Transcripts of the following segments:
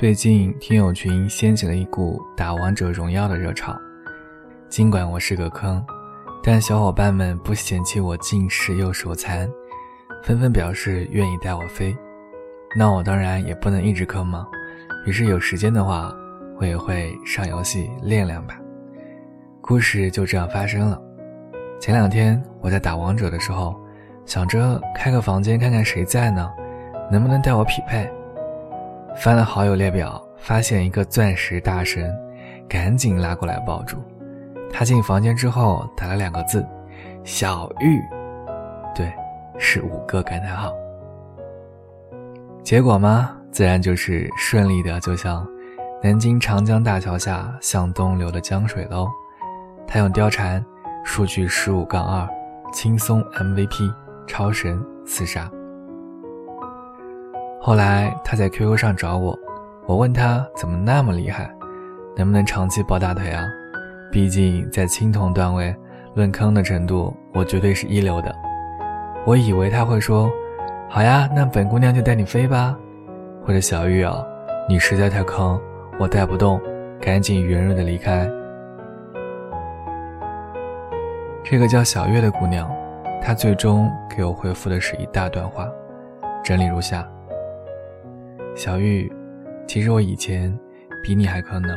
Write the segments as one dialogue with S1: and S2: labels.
S1: 最近听友群掀起了一股打王者荣耀的热潮，尽管我是个坑，但小伙伴们不嫌弃我近视又手残，纷纷表示愿意带我飞。那我当然也不能一直坑嘛，于是有时间的话，我也会上游戏练练吧。故事就这样发生了。前两天我在打王者的时候，想着开个房间看看谁在呢，能不能带我匹配。翻了好友列表，发现一个钻石大神，赶紧拉过来抱住。他进房间之后打了两个字：“小玉。”对，是五个感叹号。结果嘛，自然就是顺利的，就像南京长江大桥下向东流的江水喽。他用貂蝉，数据十五杠二，轻松 MVP，超神四杀。后来他在 QQ 上找我，我问他怎么那么厉害，能不能长期抱大腿啊？毕竟在青铜段位论坑的程度，我绝对是一流的。我以为他会说，好呀，那本姑娘就带你飞吧，或者小玉啊，你实在太坑，我带不动，赶紧圆润的离开。这个叫小月的姑娘，她最终给我回复的是一大段话，整理如下。小玉，其实我以前比你还坑呢。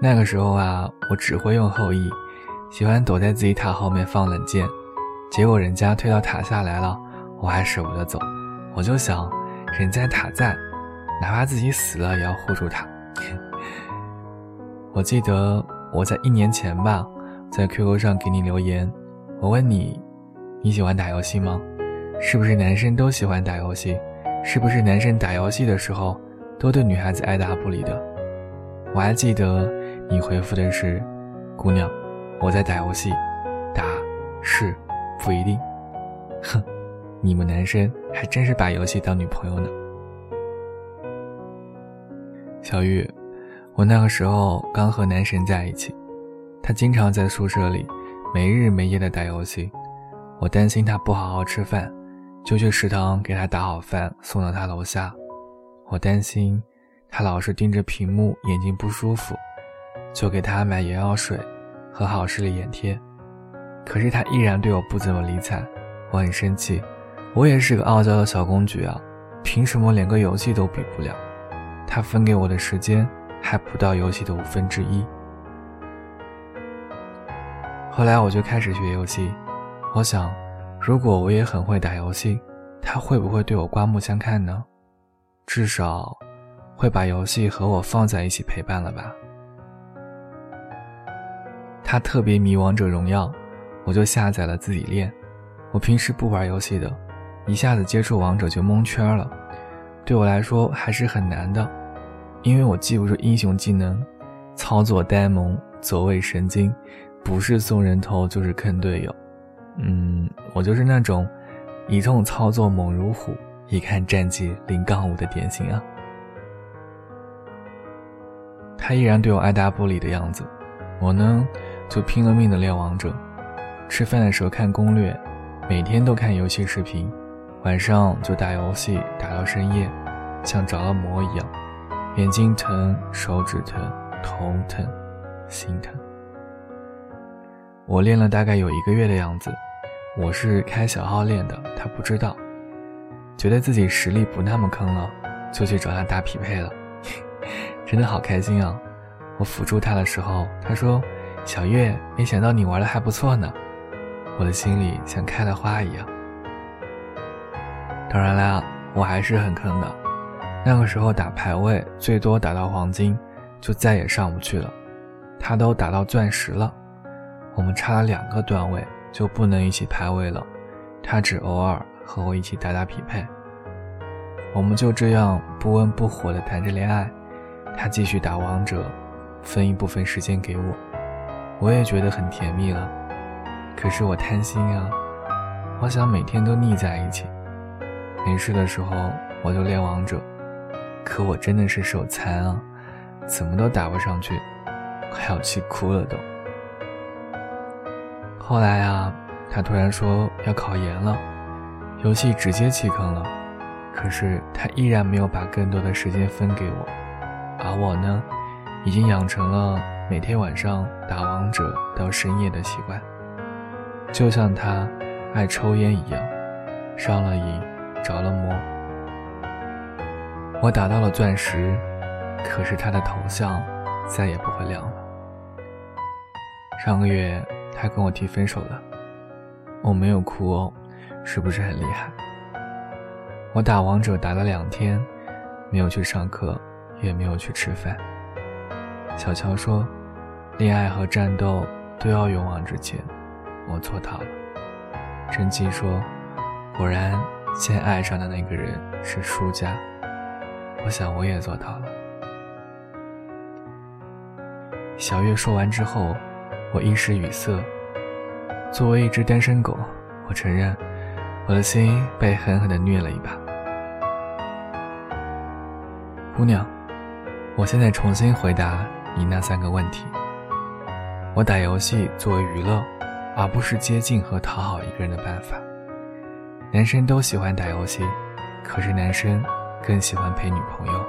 S1: 那个时候啊，我只会用后羿，喜欢躲在自己塔后面放冷箭，结果人家推到塔下来了，我还舍不得走。我就想，人家塔在，哪怕自己死了也要护住塔。我记得我在一年前吧，在 QQ 上给你留言，我问你，你喜欢打游戏吗？是不是男生都喜欢打游戏？是不是男生打游戏的时候都对女孩子爱答不理的？我还记得你回复的是：“姑娘，我在打游戏，打是不一定。”哼，你们男生还真是把游戏当女朋友呢。小玉，我那个时候刚和男神在一起，他经常在宿舍里没日没夜的打游戏，我担心他不好好吃饭。就去食堂给他打好饭，送到他楼下。我担心他老是盯着屏幕，眼睛不舒服，就给他买眼药水和好视力眼贴。可是他依然对我不怎么理睬，我很生气。我也是个傲娇的小公举啊，凭什么连个游戏都比不了？他分给我的时间还不到游戏的五分之一。后来我就开始学游戏，我想。如果我也很会打游戏，他会不会对我刮目相看呢？至少，会把游戏和我放在一起陪伴了吧。他特别迷王者荣耀，我就下载了自己练。我平时不玩游戏的，一下子接触王者就蒙圈了，对我来说还是很难的，因为我记不住英雄技能，操作呆萌，走位神经，不是送人头就是坑队友。嗯，我就是那种一通操作猛如虎，一看战绩零杠五的典型啊。他依然对我爱答不理的样子，我呢就拼了命的练王者，吃饭的时候看攻略，每天都看游戏视频，晚上就打游戏打到深夜，像着了魔一样，眼睛疼，手指疼，头疼，心疼。我练了大概有一个月的样子。我是开小号练的，他不知道，觉得自己实力不那么坑了，就去找他打匹配了，真的好开心啊！我辅助他的时候，他说：“小月，没想到你玩的还不错呢。”我的心里像开了花一样。当然啦，我还是很坑的，那个时候打排位最多打到黄金，就再也上不去了。他都打到钻石了，我们差了两个段位。就不能一起排位了，他只偶尔和我一起打打匹配。我们就这样不温不火的谈着恋爱，他继续打王者，分一部分时间给我，我也觉得很甜蜜了。可是我贪心啊，我想每天都腻在一起。没事的时候我就练王者，可我真的是手残啊，怎么都打不上去，快要气哭了都。后来啊，他突然说要考研了，游戏直接弃坑了。可是他依然没有把更多的时间分给我。而我呢，已经养成了每天晚上打王者到深夜的习惯，就像他爱抽烟一样，上了瘾，着了魔。我打到了钻石，可是他的头像再也不会亮了。上个月他跟我提分手了，我没有哭哦，是不是很厉害？我打王者打了两天，没有去上课，也没有去吃饭。小乔说：“恋爱和战斗都要勇往直前。”我做到了。甄姬说：“果然，先爱上的那个人是输家。”我想我也做到了。小月说完之后，我一时语塞。作为一只单身狗，我承认我的心被狠狠的虐了一把。姑娘，我现在重新回答你那三个问题。我打游戏作为娱乐，而不是接近和讨好一个人的办法。男生都喜欢打游戏，可是男生更喜欢陪女朋友。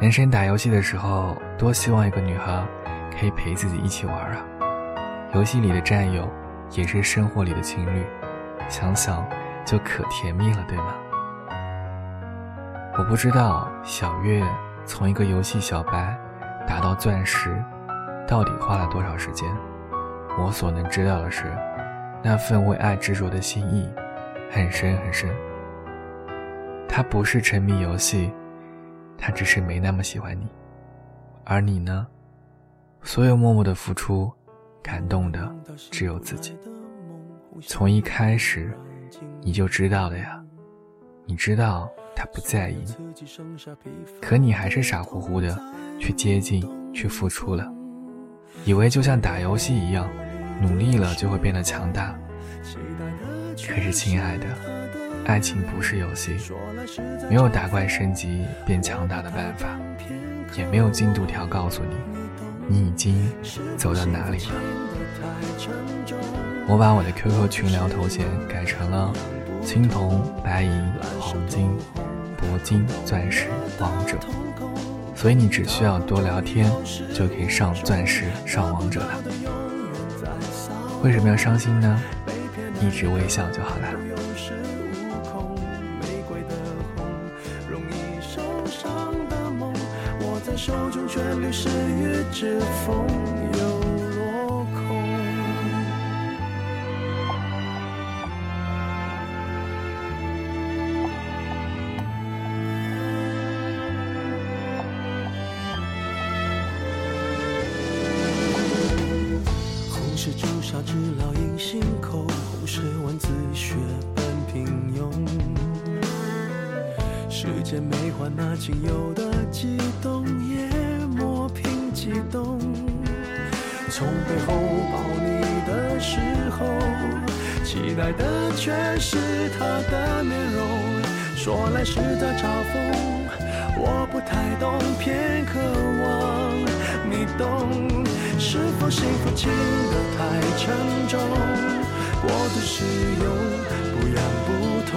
S1: 男生打游戏的时候，多希望一个女孩可以陪自己一起玩啊！游戏里的战友，也是生活里的情侣，想想就可甜蜜了，对吗？我不知道小月从一个游戏小白打到钻石，到底花了多少时间。我所能知道的是，那份为爱执着的心意很深很深。他不是沉迷游戏，他只是没那么喜欢你。而你呢？所有默默的付出，感动的只有自己。从一开始，你就知道了呀，你知道。他不在意，可你还是傻乎乎的去接近、去付出了，以为就像打游戏一样，努力了就会变得强大。可是，亲爱的，爱情不是游戏，没有打怪升级变强大的办法，也没有进度条告诉你你已经走到哪里了。我把我的 QQ 群聊头衔改成了青铜、白银、黄金。铂金、钻石、王者，所以你只需要多聊天，就可以上钻石、上王者了。为什么要伤心呢？一直微笑就好了。
S2: 知时间没换那仅有的悸动，也磨平激动。从背后抱你的时候，期待的却是他的面容。说来是在嘲讽，我不太懂，偏渴望你懂。是否幸福轻得太沉重？过度使用，不痒不痛，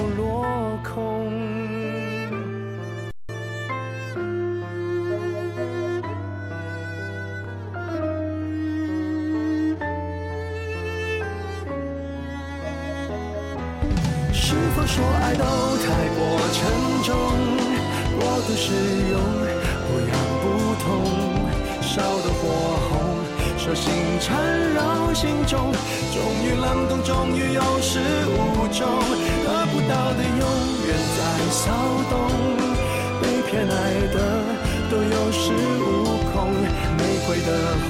S2: 否说爱都太过沉重，过度使用，不痒不痛，烧得火红。手心缠绕心中，终于冷冻，终于有始无终，得不到的永远在骚动，被偏爱的都有恃无恐，玫瑰的红，